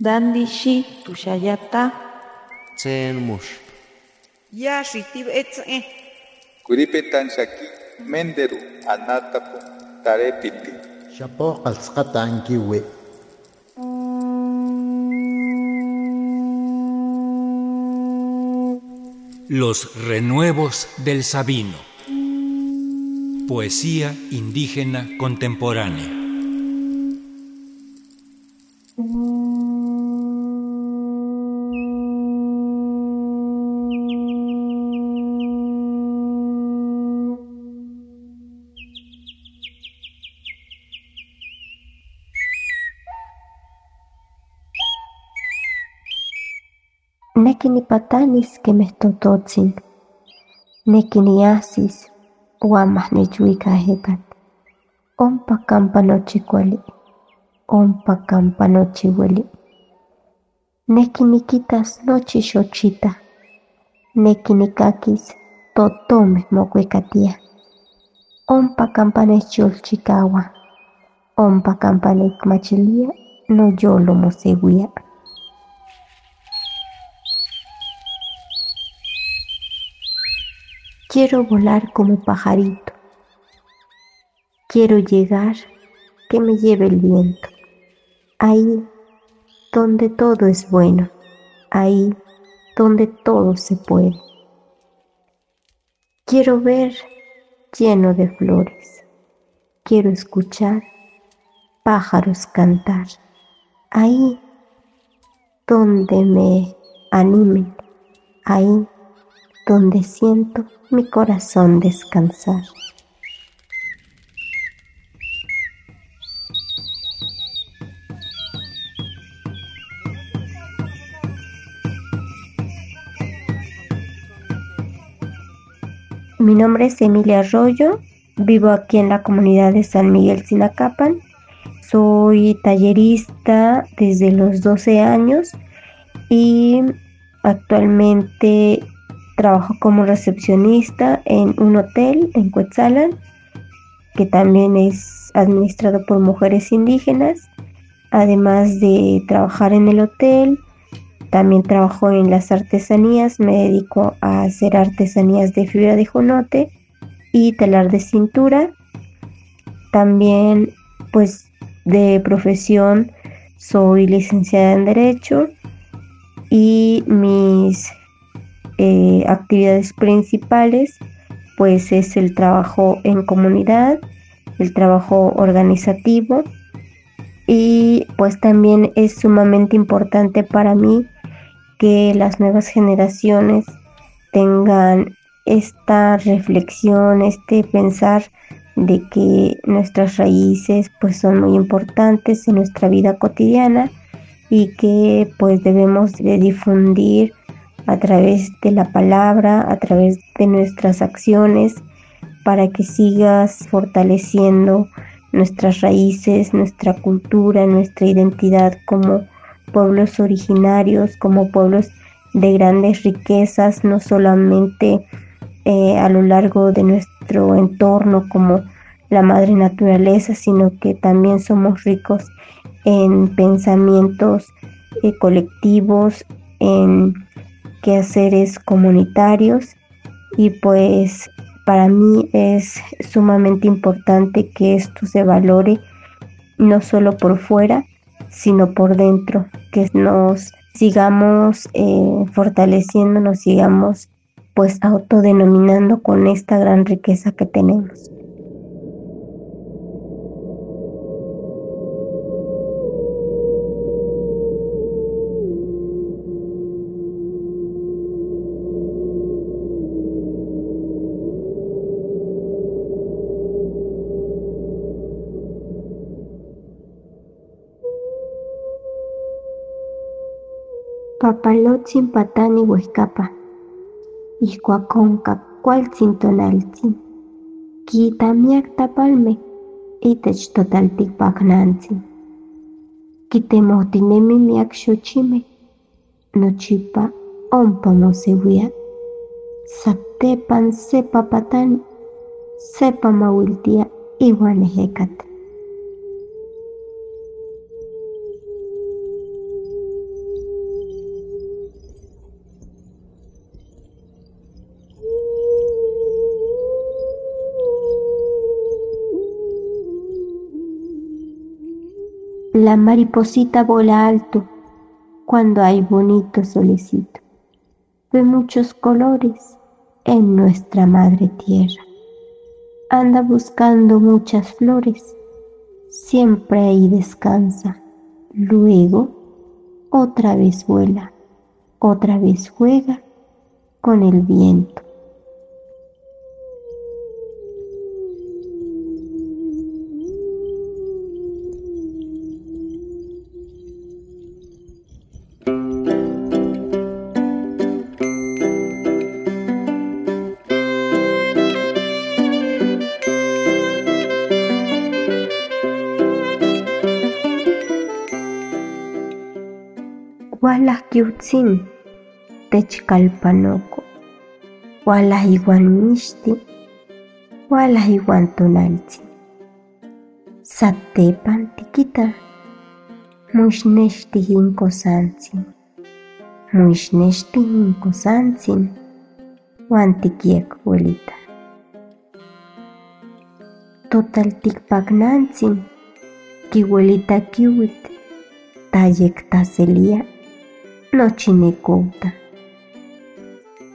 Dandishi tushayata. Tsen mush. Ya shitib etze. Kuripetan shaki menderu anatapu tarepiti. Shapo ankiwi. Los renuevos del Sabino. Poesía indígena contemporánea. Neki nipatanis kemeh tototzin, neki niahsis uamah nechuika ejekat, ompa kampa nochi kuali, ompa kampa nochi ueli. Neki nikitas nochi xochita, neki nikakis totomeh mokuikatiah, ompa kampa nechyolchikawah, ompa kampa nikmachilia noyolo mosewia. Quiero volar como pajarito. Quiero llegar, que me lleve el viento. Ahí donde todo es bueno. Ahí donde todo se puede. Quiero ver lleno de flores. Quiero escuchar pájaros cantar. Ahí donde me animen. Ahí donde siento mi corazón descansar. Mi nombre es Emilia Arroyo, vivo aquí en la comunidad de San Miguel Sinacapan. Soy tallerista desde los 12 años y actualmente trabajo como recepcionista en un hotel en Cuetzalan, que también es administrado por mujeres indígenas. Además de trabajar en el hotel, también trabajo en las artesanías, me dedico a hacer artesanías de fibra de jonote y telar de cintura. También, pues, de profesión soy licenciada en Derecho y mis eh, actividades principales pues es el trabajo en comunidad, el trabajo organizativo y pues también es sumamente importante para mí que las nuevas generaciones tengan esta reflexión, este pensar de que nuestras raíces pues son muy importantes en nuestra vida cotidiana y que pues debemos de difundir a través de la palabra, a través de nuestras acciones, para que sigas fortaleciendo nuestras raíces, nuestra cultura, nuestra identidad como pueblos originarios, como pueblos de grandes riquezas, no solamente eh, a lo largo de nuestro entorno como la madre naturaleza, sino que también somos ricos en pensamientos eh, colectivos, en quehaceres comunitarios y pues para mí es sumamente importante que esto se valore no solo por fuera, sino por dentro, que nos sigamos eh, fortaleciendo, nos sigamos pues autodenominando con esta gran riqueza que tenemos. Papalotzin patani huescapa, ihcuaconca cualtzin tonaltzin, quitamiac tapalme, itech totalticpacnantzin. Quitemohtinemi miak xochime, nochipa ompa mosewia, saptepan sepa patani, sepa mauiltia iuan ejecat. La mariposita vola alto cuando hay bonito solecito. Ve muchos colores en nuestra madre tierra. Anda buscando muchas flores, siempre ahí descansa. Luego, otra vez vuela, otra vez juega con el viento. Walajkiutzin techkalpanoko, walaj iwan mixti, walaj iwan tonaltzin. Satepan tikita, muixnexti inkosantzin, muixnexti inkosantzin, wan tikiek welita. Total tikpaknantzin, kiwelita kiwit, tayek taselia nochinekouta.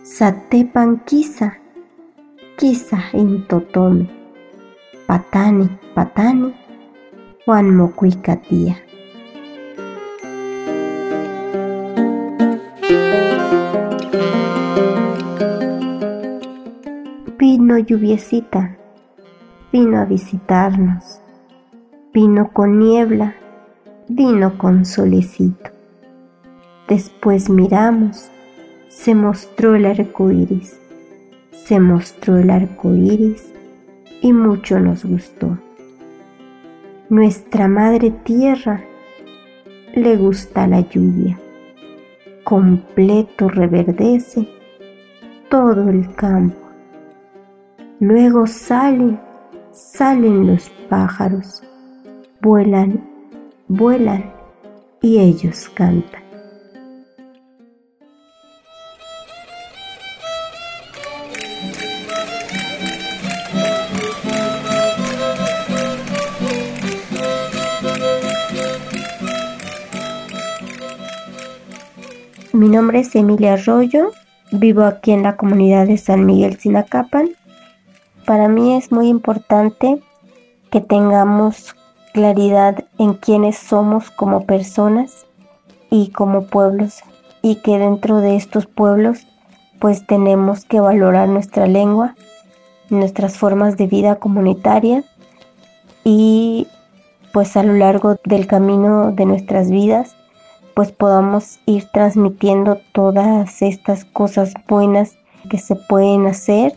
Satepan kisa, kisa intotome, patani, patani, wan mokuikatia. Vino lluviecita, vino a visitarnos, vino con niebla, vino con solecito. Después miramos, se mostró el arco iris, se mostró el arco iris y mucho nos gustó. Nuestra madre tierra le gusta la lluvia, completo reverdece todo el campo. Luego salen, salen los pájaros, vuelan, vuelan y ellos cantan. Mi nombre es Emilia Arroyo, vivo aquí en la comunidad de San Miguel Sinacapan. Para mí es muy importante que tengamos claridad en quiénes somos como personas y como pueblos y que dentro de estos pueblos pues tenemos que valorar nuestra lengua, nuestras formas de vida comunitaria y pues a lo largo del camino de nuestras vidas pues podamos ir transmitiendo todas estas cosas buenas que se pueden hacer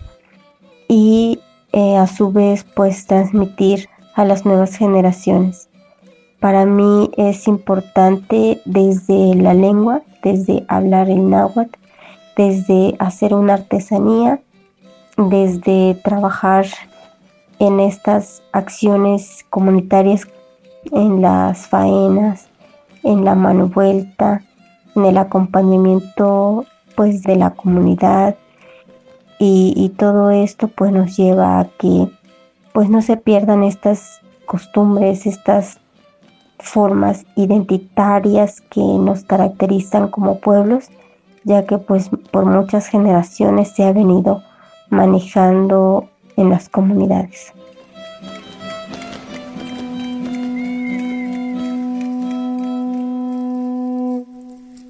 y eh, a su vez pues transmitir a las nuevas generaciones. Para mí es importante desde la lengua, desde hablar el náhuatl, desde hacer una artesanía, desde trabajar en estas acciones comunitarias, en las faenas, en la mano vuelta, en el acompañamiento pues de la comunidad y, todo esto pues nos lleva a que pues no se pierdan estas costumbres, estas formas identitarias que nos caracterizan como pueblos, ya que pues por muchas generaciones se ha venido manejando en las comunidades.